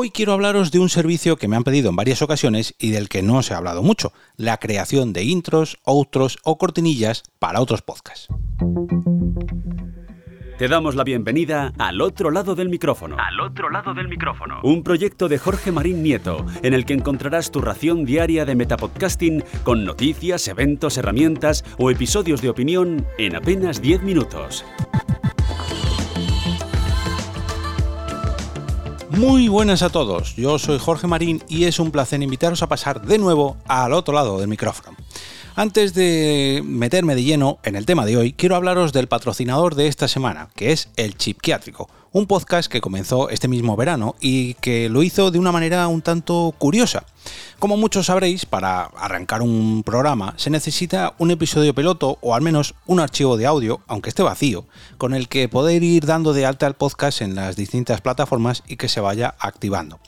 Hoy quiero hablaros de un servicio que me han pedido en varias ocasiones y del que no se ha hablado mucho, la creación de intros, outros o cortinillas para otros podcasts. Te damos la bienvenida al otro lado del micrófono. Al otro lado del micrófono. Un proyecto de Jorge Marín Nieto, en el que encontrarás tu ración diaria de metapodcasting con noticias, eventos, herramientas o episodios de opinión en apenas 10 minutos. Muy buenas a todos, yo soy Jorge Marín y es un placer invitaros a pasar de nuevo al otro lado del micrófono. Antes de meterme de lleno en el tema de hoy, quiero hablaros del patrocinador de esta semana, que es el Chipquiátrico, un podcast que comenzó este mismo verano y que lo hizo de una manera un tanto curiosa. Como muchos sabréis, para arrancar un programa se necesita un episodio piloto o al menos un archivo de audio, aunque esté vacío, con el que poder ir dando de alta el podcast en las distintas plataformas y que se vaya activando.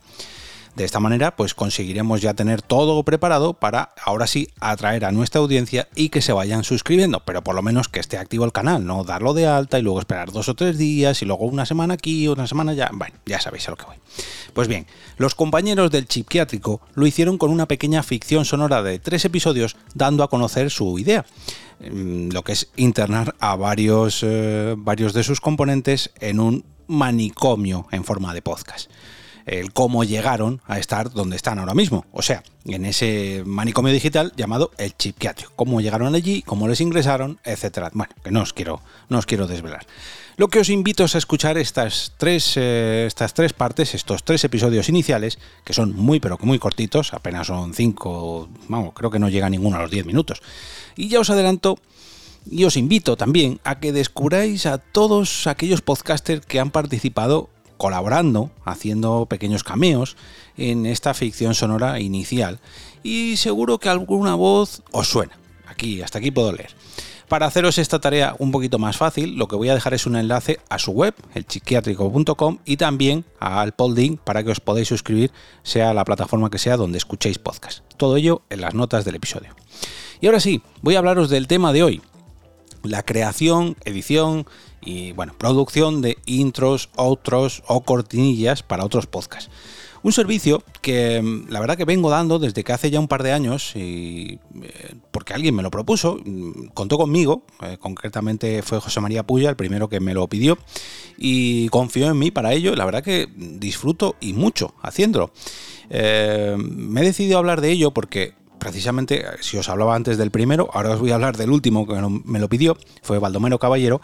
De esta manera, pues conseguiremos ya tener todo preparado para ahora sí atraer a nuestra audiencia y que se vayan suscribiendo, pero por lo menos que esté activo el canal, no darlo de alta y luego esperar dos o tres días y luego una semana aquí, una semana ya. Bueno, ya sabéis a lo que voy. Pues bien, los compañeros del Chipquiátrico lo hicieron con una pequeña ficción sonora de tres episodios dando a conocer su idea mm, lo que es internar a varios, eh, varios de sus componentes en un manicomio en forma de podcast el cómo llegaron a estar donde están ahora mismo. O sea, en ese manicomio digital llamado el chipquiatrio. Cómo llegaron allí, cómo les ingresaron, etcétera. Bueno, que no os quiero, no os quiero desvelar. Lo que os invito es a escuchar estas tres, eh, estas tres partes, estos tres episodios iniciales, que son muy pero que muy cortitos, apenas son cinco, vamos, creo que no llega ninguno a los diez minutos. Y ya os adelanto y os invito también a que descubráis a todos aquellos podcasters que han participado colaborando, haciendo pequeños cameos en esta ficción sonora inicial. Y seguro que alguna voz os suena. Aquí, hasta aquí puedo leer. Para haceros esta tarea un poquito más fácil, lo que voy a dejar es un enlace a su web, elchiquiatrico.com, y también al Podding para que os podáis suscribir, sea la plataforma que sea donde escuchéis podcast. Todo ello en las notas del episodio. Y ahora sí, voy a hablaros del tema de hoy, la creación, edición y bueno, producción de intros, outros o cortinillas para otros podcasts. Un servicio que mm, la verdad que vengo dando desde que hace ya un par de años, y, eh, porque alguien me lo propuso, mm, contó conmigo, eh, concretamente fue José María Puya el primero que me lo pidió, y confió en mí para ello, la verdad que disfruto y mucho haciéndolo. Eh, me he decidido hablar de ello porque precisamente, si os hablaba antes del primero, ahora os voy a hablar del último que me lo pidió, fue Baldomero Caballero,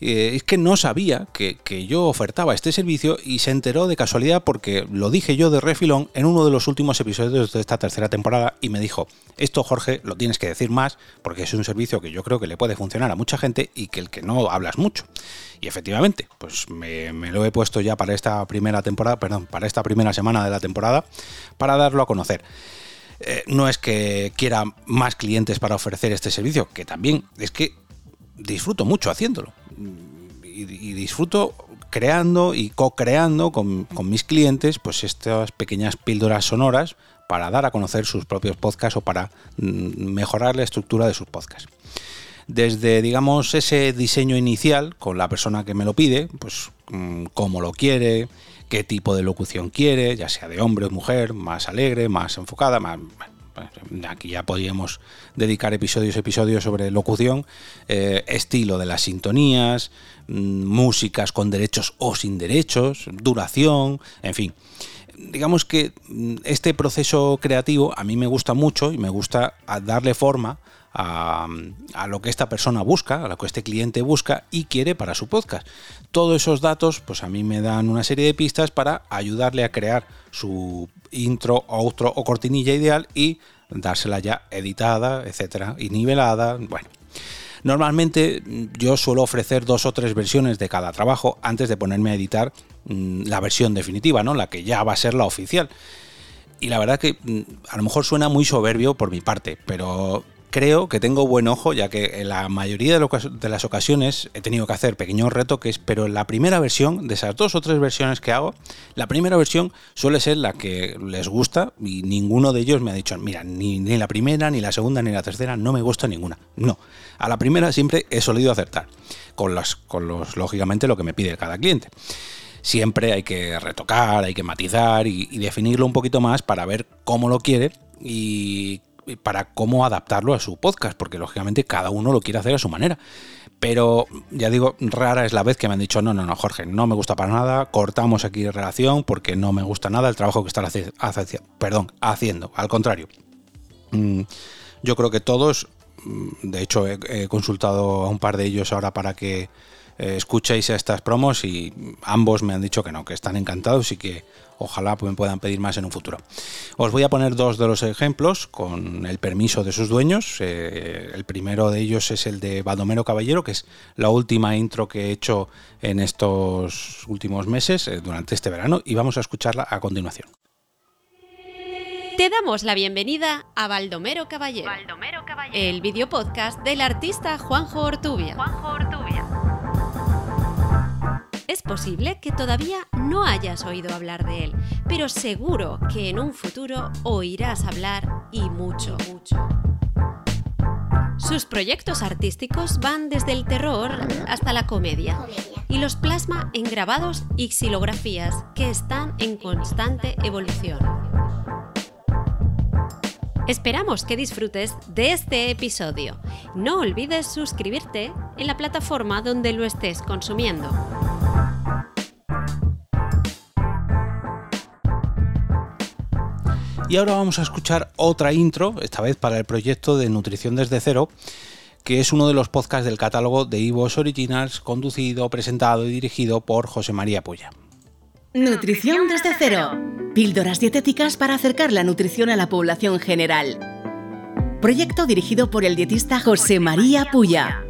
eh, es que no sabía que, yo ofertaba este servicio y se enteró de casualidad porque lo dije yo de refilón en uno de los últimos episodios de esta tercera temporada y me dijo, esto Jorge lo tienes que decir más porque es un servicio que yo creo que le puede funcionar a mucha gente y que el que no hablas mucho. Y efectivamente, pues me, lo he puesto ya para esta primera temporada, perdón, para esta primera semana de la temporada para darlo a conocer. Eh, no es que quiera más clientes para ofrecer este servicio, que también es que disfruto mucho haciéndolo. Y, disfruto creando y co-creando con, mis clientes pues estas pequeñas píldoras sonoras para dar a conocer sus propios podcasts o para mm, mejorar la estructura de sus podcasts. Desde, digamos, ese diseño inicial con la persona que me lo pide, pues mm, cómo lo quiere, qué tipo de locución quiere, ya sea de hombre o mujer, más alegre, más enfocada, más, aquí ya podríamos dedicar episodios episodios sobre locución, eh, estilo de las sintonías, mm, músicas con derechos o sin derechos, duración, en fin. Digamos que mm, este proceso creativo a mí me gusta mucho y me gusta darle forma a, lo que esta persona busca, a lo que este cliente busca y quiere para su podcast. Todos esos datos, pues a mí me dan una serie de pistas para ayudarle a crear su intro, outro o cortinilla ideal y dársela ya editada, etcétera, y nivelada. Bueno. Normalmente yo suelo ofrecer dos o tres versiones de cada trabajo antes de ponerme a editar mm, la versión definitiva, ¿no? La que ya va a ser la oficial. Y la verdad que mm, a lo mejor suena muy soberbio por mi parte, pero creo que tengo buen ojo, ya que en la mayoría de, las ocasiones he tenido que hacer pequeños retoques, pero la primera versión, de esas dos o tres versiones que hago, la primera versión suele ser la que les gusta y ninguno de ellos me ha dicho, mira, ni, ni la primera, ni la segunda, ni la tercera, no me gusta ninguna. No, a la primera siempre he solido acertar, con, las, con los, lógicamente, lo que me pide cada cliente. Siempre hay que retocar, hay que matizar y, definirlo un poquito más para ver cómo lo quiere y para cómo adaptarlo a su podcast, porque lógicamente cada uno lo quiere hacer a su manera. Pero ya digo, rara es la vez que me han dicho, no, no, no, Jorge, no me gusta para nada, cortamos aquí relación porque no me gusta nada el trabajo que están perdón, haciendo. Al contrario, mm, yo creo que todos, mm, de hecho he, consultado a un par de ellos ahora para que eh, escuchéis estas promos y ambos me han dicho que no, que están encantados y que ojalá me puedan pedir más en un futuro. Os voy a poner dos de los ejemplos con el permiso de sus dueños. Eh, el primero de ellos es el de Baldomero Caballero, que es la última intro que he hecho en estos últimos meses, eh, durante este verano, y vamos a escucharla a continuación. Te damos la bienvenida a Baldomero Caballero, el video podcast del artista Juanjo Ortubia. Juanjo Ortubia. Es posible que todavía no hayas oído hablar de él, pero seguro que en un futuro oirás hablar y mucho, mucho. Sus proyectos artísticos van desde el terror hasta la comedia y los plasma en grabados y xilografías que están en constante evolución. Esperamos que disfrutes de este episodio. No olvides suscribirte en la plataforma donde lo estés consumiendo. Y ahora vamos a escuchar otra intro, esta vez para el proyecto de Nutrición desde cero, que es uno de los podcasts del catálogo de Ivos Originals, conducido, presentado y dirigido por José María Puya. Nutrición desde cero. Píldoras dietéticas para acercar la nutrición a la población general. Proyecto dirigido por el dietista José María Puya.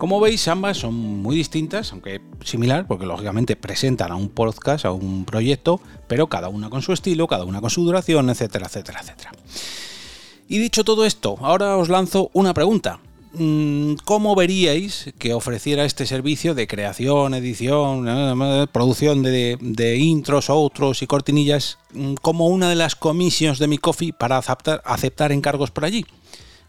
Como veis, ambas son muy distintas, aunque similar, porque lógicamente presentan a un podcast, a un proyecto, pero cada una con su estilo, cada una con su duración, etcétera, etcétera, etcétera. Y dicho todo esto, ahora os lanzo una pregunta. Mm, ¿Cómo veríais que ofreciera este servicio de creación, edición, eh, producción de, intros, outros y cortinillas mm, como una de las comisiones de mi coffee para aceptar encargos por allí?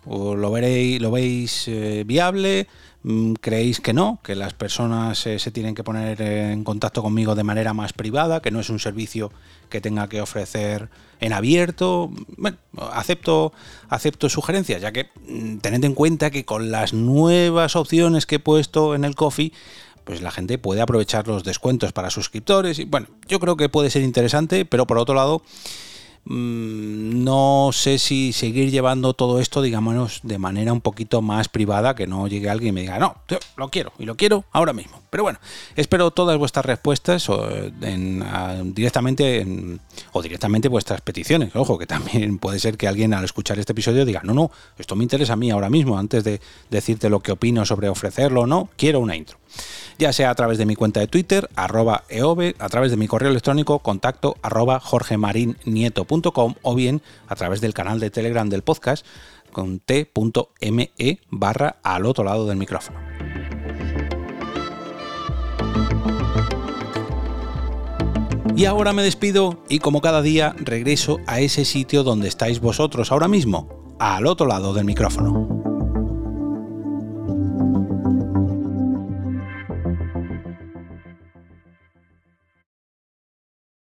¿Lo, veréis, lo veis eh, viable? Mm, ¿Creéis que no? ¿Que las personas eh, se tienen que poner en contacto conmigo de manera más privada? ¿Que no es un servicio que tenga que ofrecer en abierto? Bueno, acepto, acepto sugerencias, ya que mm, tened en cuenta que con las nuevas opciones que he puesto en el coffee, pues la gente puede aprovechar los descuentos para suscriptores y bueno, yo creo que puede ser interesante, pero por otro lado, no sé si seguir llevando todo esto, digamos, de manera un poquito más privada, que no llegue alguien y me diga, no, lo quiero y lo quiero ahora mismo. Pero bueno, espero todas vuestras respuestas directamente o directamente vuestras peticiones. Ojo, que también puede ser que alguien al escuchar este episodio diga, no, no, esto me interesa a mí ahora mismo, antes de decirte lo que opino sobre ofrecerlo o no, quiero una intro ya sea a través de mi cuenta de Twitter, arroba eove, a través de mi correo electrónico, contacto arroba o bien a través del canal de Telegram del podcast con t.me barra al otro lado del micrófono. Y ahora me despido y como cada día regreso a ese sitio donde estáis vosotros ahora mismo, al otro lado del micrófono.